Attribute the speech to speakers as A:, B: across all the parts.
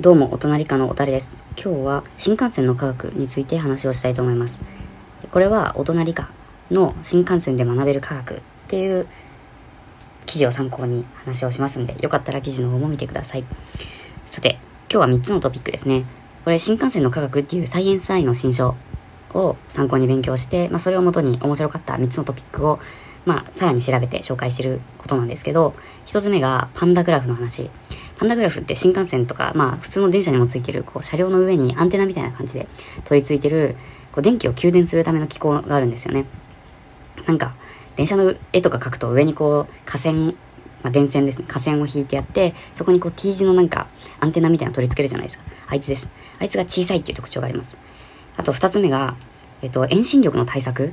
A: どうも、お隣かのおたれです。今日は新幹線の科学について話をしたいと思います。これは、お隣かの新幹線で学べる科学っていう記事を参考に話をしますんで、よかったら記事の方も見てください。さて、今日は3つのトピックですね。これ、新幹線の科学っていうサイエンスアイの新書を参考に勉強して、まあ、それをもとに面白かった3つのトピックをまあ、さらに調べて紹介してることなんですけど、一つ目がパンダグラフの話。パンダグラフって新幹線とか、まあ普通の電車にもついてる、こう車両の上にアンテナみたいな感じで取り付いてる、こう電気を給電するための機構があるんですよね。なんか、電車の絵とか描くと上にこう架線、まあ、電線ですね、架線を引いてやって、そこにこう T 字のなんかアンテナみたいなの取り付けるじゃないですか。あいつです。あいつが小さいっていう特徴があります。あと二つ目が、えっと、遠心力の対策。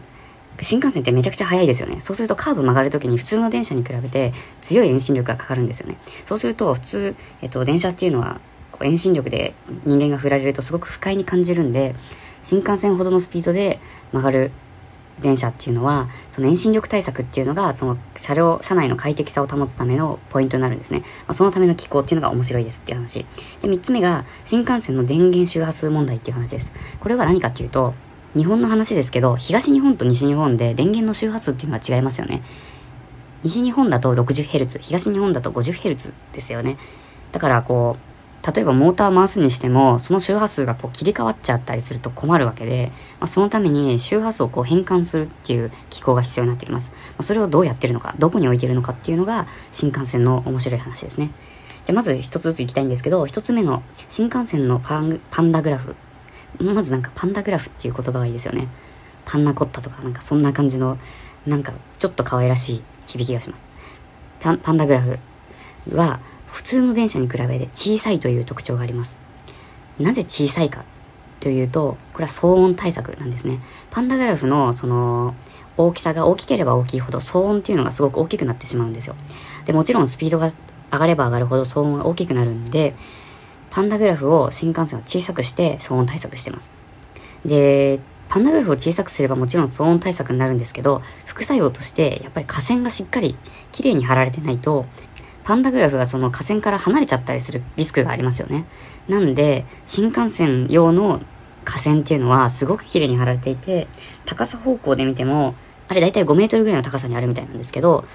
A: 新幹線ってめちゃくちゃ速いですよね。そうするとカーブ曲がるときに普通の電車に比べて強い遠心力がかかるんですよね。そうすると普通、えっと、電車っていうのは遠心力で人間が振られるとすごく不快に感じるんで、新幹線ほどのスピードで曲がる電車っていうのは、その遠心力対策っていうのが、その車両、車内の快適さを保つためのポイントになるんですね。まあ、そのための機構っていうのが面白いですっていう話。で、3つ目が、新幹線の電源周波数問題っていう話です。これは何かっていうと、日本の話ですけど、東日本と西日本で電源の周波数っていうのは違いますよね。西日本だと 60Hz、東日本だと 50Hz ですよね。だからこう、例えばモーター回すにしても、その周波数がこう切り替わっちゃったりすると困るわけで、まあ、そのために周波数をこう変換するっていう機構が必要になってきます。まあ、それをどうやってるのか、どこに置いてるのかっていうのが新幹線の面白い話ですね。じゃあまず一つずついきたいんですけど、一つ目の新幹線のパンダグラフまずなんかパンダグラフっていう言葉がいいですよね。パンナコッタとかなんかそんな感じの、なんかちょっと可愛らしい響きがします。パンパンダグラフは普通の電車に比べて小さいという特徴があります。なぜ小さいかというと、これは騒音対策なんですね。パンダグラフのその大きさが大きければ大きいほど騒音っていうのがすごく大きくなってしまうんですよ。で、もちろんスピードが上がれば上がるほど騒音が大きくなるんで、パンダグラフを新幹線は小さくして騒音対策してます。で、パンダグラフを小さくすればもちろん騒音対策になるんですけど、副作用としてやっぱり架線がしっかり綺麗に張られてないと、パンダグラフがその架線から離れちゃったりするリスクがありますよね。なんで、新幹線用の架線っていうのはすごく綺麗に張られていて、高さ方向で見ても、あれ大体5メートルぐらいの高さにあるみたいなんですけど、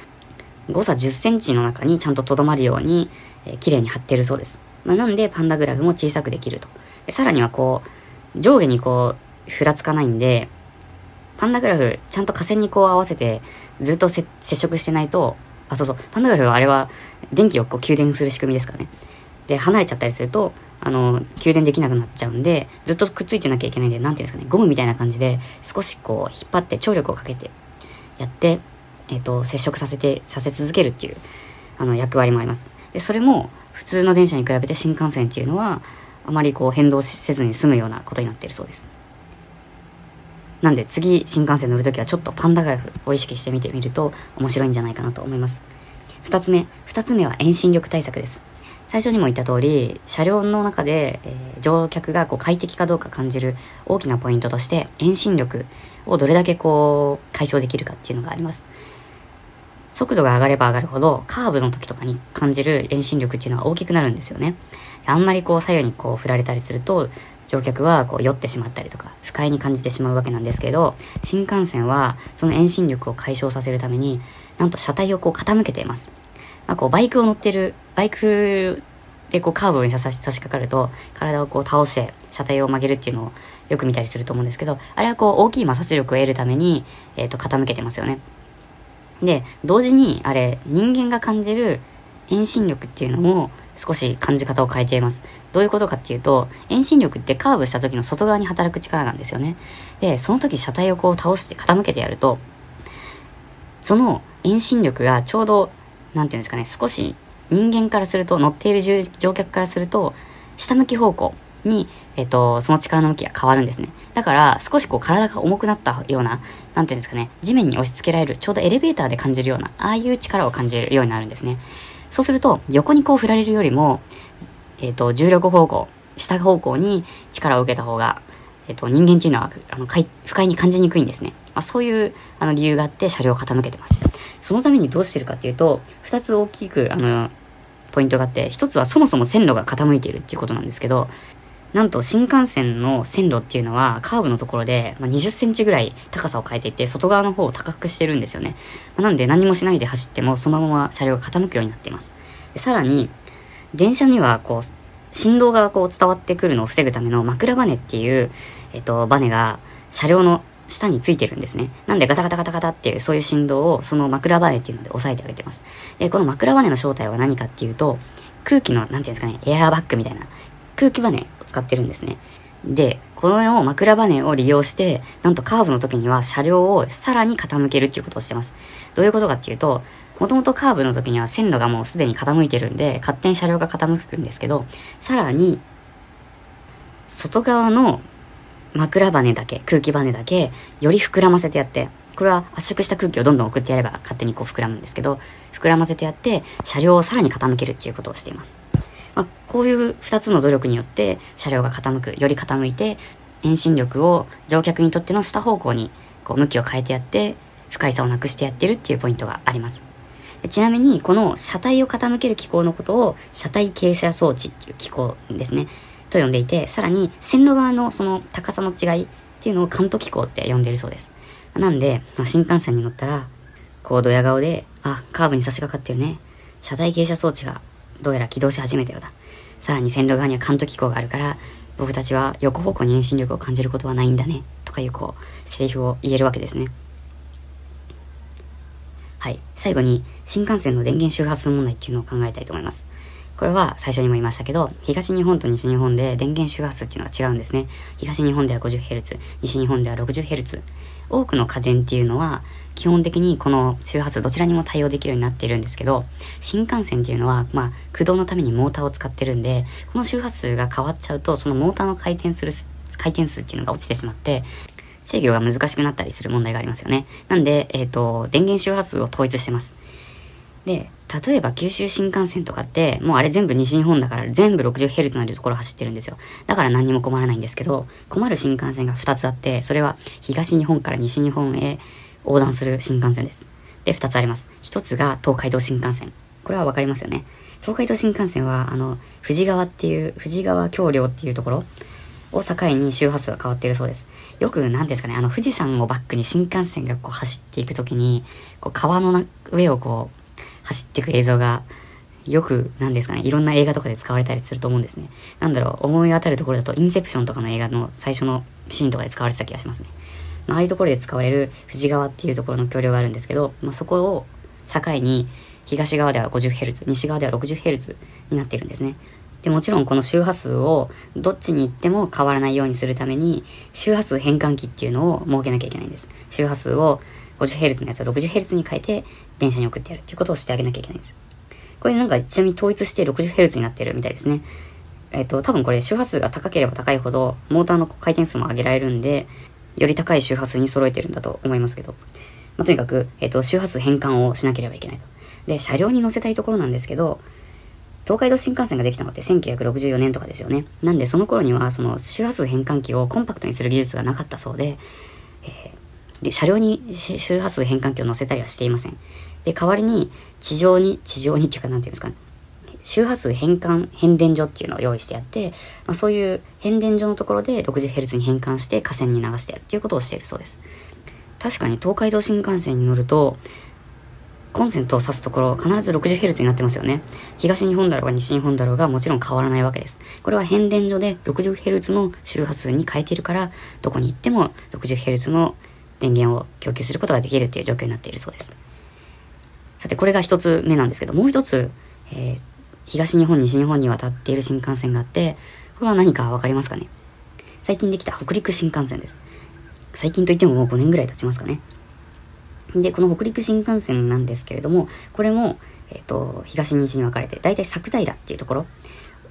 A: 誤差10センチの中にちゃんと留まるように、えー、綺麗に張ってるそうです。まあ、なんでパンダグラフも小さくできると。でさらにはこう、上下にこう、ふらつかないんで、パンダグラフ、ちゃんと架線にこう合わせて、ずっと接触してないと、あ、そうそう、パンダグラフはあれは、電気をこう給電する仕組みですかね。で、離れちゃったりすると、あの、給電できなくなっちゃうんで、ずっとくっついてなきゃいけないんで、なんていうんですかね、ゴムみたいな感じで、少しこう、引っ張って張力をかけて、やって、えっ、ー、と、接触させて、させ続けるっていう、あの、役割もあります。で、それも、普通の電車に比べて新幹線っていうのはあまりこう変動せずに済むようなことになっているそうです。なんで次新幹線乗るときはちょっとパンダグラフを意識してみてみると面白いんじゃないかなと思います。2つ目2つ目は遠心力対策です。最初にも言った通り車両の中で、えー、乗客がこう快適かどうか感じる大きなポイントとして遠心力をどれだけこう解消できるかっていうのがあります。速度が上がれば上がるほど、カーブの時とかに感じる遠心力っていうのは大きくなるんですよね。あんまりこう左右にこう振られたりすると、乗客はこう酔ってしまったりとか、不快に感じてしまうわけなんですけど、新幹線はその遠心力を解消させるために、なんと車体をこう傾けています。まあ、こうバイクを乗ってる、バイクでこうカーブに差し差し掛かると、体をこう倒して車体を曲げるっていうのをよく見たりすると思うんですけど、あれはこう大きい摩擦力を得るために、え、ー、と傾けてますよね。で、同時に、あれ、人間が感じる遠心力っていうのも少し感じ方を変えています。どういうことかっていうと、遠心力ってカーブした時の外側に働く力なんですよね。で、その時車体をこう倒して傾けてやると、その遠心力がちょうど、なんていうんですかね、少し人間からすると、乗っている乗客からすると、下向き方向に、えっ、と、その力の向きが変わるんですね。だから、少しこう体が重くなったような、なんていうんですかね、地面に押し付けられる、ちょうどエレベーターで感じるような、ああいう力を感じるようになるんですね。そうすると、横にこう振られるよりも、えっ、と、重力方向、下方向に力を受けた方が、えっ、と、人間っていうのは、あの、不快に感じにくいんですね。まあ、そういう、あの、理由があって車両を傾けてます。そのためにどうしてるかっていうと、二つ大きく、あの、ポイントがあって、一つはそもそも線路が傾いているっていうことなんですけど、なんと新幹線の線路っていうのはカーブのところで、ま20センチぐらい高さを変えていて外側の方を高くしてるんですよね。まなんで何もしないで走ってもそのまま車両が傾くようになっています。でさらに電車にはこう振動がこう伝わってくるのを防ぐための枕バネっていう、えっと、バネが車両の下についてるんですね。なんでガタガタガタガタっていうそういう振動をその枕バネっていうので押さえてあげてます。で、この枕バネの正体は何かっていうと、空気の、なんていうんですかね、エアーバッグみたいな空気バネを使ってるんですね。で、この枕バネを利用して、なんとカーブの時には車両をさらに傾けるっていうことをしてます。どういうことかっていうと、もともとカーブの時には線路がもうすでに傾いてるんで、勝手に車両が傾くんですけど、さらに、外側の枕バネだけ、空気バネだけ、より膨らませてやって、これは圧縮した空気をどんどん送ってやれば勝手にこう膨らむんですけど、膨らませてやって、車両をさらに傾けるっていうことをしています。まあ、こういう2つの努力によって車両が傾く、より傾いて、遠心力を乗客にとっての下方向にこう向きを変えてやって、不快さをなくしてやってるっていうポイントがあります。ちなみに、この車体を傾ける機構のことを車体傾斜装置っていう機構ですね。と呼んでいて、さらに線路側のその高さの違いっていうのをカント機構って呼んでいるそうです。なんで、まあ、新幹線に乗ったら、こうドヤ顔で、あ、カーブに差し掛かってるね。車体傾斜装置がどうやら起動し始めたようだ。さらに線路側にはカント機構があるから、僕たちは横方向に遠心力を感じることはないんだね。とかいうこう、セリフを言えるわけですね。はい。最後に、新幹線の電源周波数問題っていうのを考えたいと思います。これは最初にも言いましたけど、東日本と西日本で電源周波数っていうのが違うんですね。東日本では 50Hz、西日本では 60Hz。多くの家電っていうのは、基本的にこの周波数どちらにも対応できるようになっているんですけど、新幹線っていうのは、まあ、駆動のためにモーターを使ってるんで、この周波数が変わっちゃうと、そのモーターの回転する、回転数っていうのが落ちてしまって、制御が難しくなったりする問題がありますよね。なんで、えっ、ー、と、電源周波数を統一してます。で、例えば九州新幹線とかって、もうあれ全部西日本だから全部 60Hz のところ走ってるんですよ。だから何にも困らないんですけど、困る新幹線が2つあって、それは東日本から西日本へ横断する新幹線です。で、2つあります。1つが東海道新幹線。これはわかりますよね。東海道新幹線は、あの、富士川っていう、富士川橋梁っていうところを境に周波数が変わっているそうです。よく、何ですかね、あの、富士山をバックに新幹線がこう走っていくときに、こう川の上をこう、走っていく映像がよく、なんですかね、いろんな映画とかで使われたりすると思うんですね。なんだろう、思い当たるところだと、インセプションとかの映画の最初のシーンとかで使われてた気がしますね。まあ、あいうところで使われる富士川っていうところの橋梁があるんですけど、まあ、そこを境に、東側では 50Hz、西側では 60Hz になっているんですね。で、もちろんこの周波数をどっちに行っても変わらないようにするために、周波数変換器っていうのを設けなきゃいけないんです。周波数を 50Hz のやつを 60Hz に変えて電車に送ってやるっていうことをしてあげなきゃいけないんです。これなんかちなみに統一して 60Hz になってるみたいですね。えっ、と、多分これ周波数が高ければ高いほどモーターの回転数も上げられるんで、より高い周波数に揃えてるんだと思いますけど。まあ、とにかく、えっ、と、周波数変換をしなければいけないと。で、車両に乗せたいところなんですけど、東海道新幹線ができたのって1964年とかですよね。なんでその頃にはその周波数変換器をコンパクトにする技術がなかったそうで、えー、で、車両に周波数変換器を乗せたりはしていません。で、代わりに地上に、地上にっていうかなんていうんですかね、周波数変換変電所っていうのを用意してやって、まあ、そういう変電所のところで 60Hz に変換して河川に流してやるっていうことをしているそうです。確かに東海道新幹線に乗ると、コンセントを挿すところ必ず 60Hz になってますよね。東日本だろうが西日本だろうがもちろん変わらないわけです。これは変電所で 60Hz の周波数に変えているから、どこに行っても 60Hz の電源を供給することができるっていう状況になっているそうです。さて、これが一つ目なんですけど、もう一つ、えー、東日本、西日本に渡っている新幹線があって、これは何かわかりますかね？最近できた北陸新幹線です。最近といってももう5年ぐらい経ちますかね。で、この北陸新幹線なんですけれども、これも、えっ、ー、と、東西に分かれて、だいたい作平っていうところ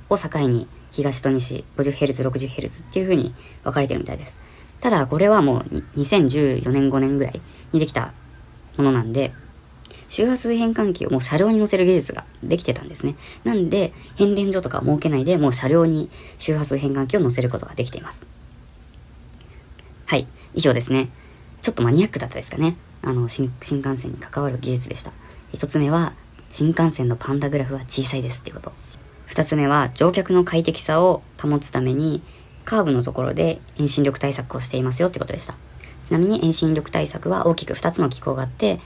A: を境に、東と西、50Hz、60Hz っていう風に分かれてるみたいです。ただ、これはもう2014年5年ぐらいにできたものなんで、周波数変換器をもう車両に乗せる技術ができてたんですね。なんで、変電所とか設けないで、もう車両に周波数変換器を乗せることができています。はい、以上ですね。ちょっとマニアックだったですかね。あの新、幹線に関わる技術でした。一つ目は、新幹線のパンダグラフは小さいですっていうこと。二つ目は乗客の快適さを保つためにカーブのところで遠心力対策をしていますよってことでした。ちなみに遠心力対策は大きく2つの機構があって、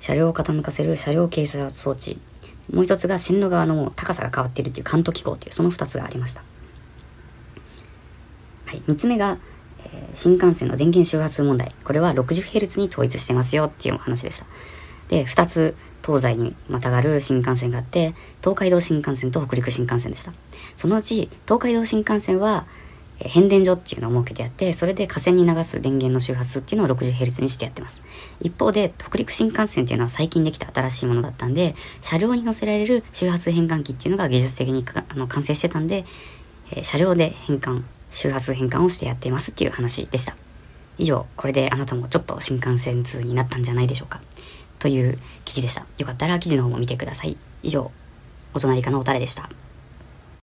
A: 車両を傾かせる車両傾斜装置。もう一つが線路側の高さが変わっているという関東機構というその2つがありました。はい、3つ目が、えー、新幹線の電源周波数問題。これは 60Hz に統一してますよっていう話でした。で、2つ東西にまたがる新幹線があって、東海道新幹線と北陸新幹線でした。そのうち、東海道新幹線は、変電所っていうのを設けてやって、それで架線に流す電源の周波数っていうのを 60Hz にしてやってます。一方で、北陸新幹線っていうのは最近できた新しいものだったんで、車両に乗せられる周波数変換器っていうのが技術的にあの完成してたんで、えー、車両で変換、周波数変換をしてやっていますっていう話でした。以上、これであなたもちょっと新幹線通になったんじゃないでしょうか。という記事でした。よかったら記事の方も見てください。以上、お隣かのおたれでした。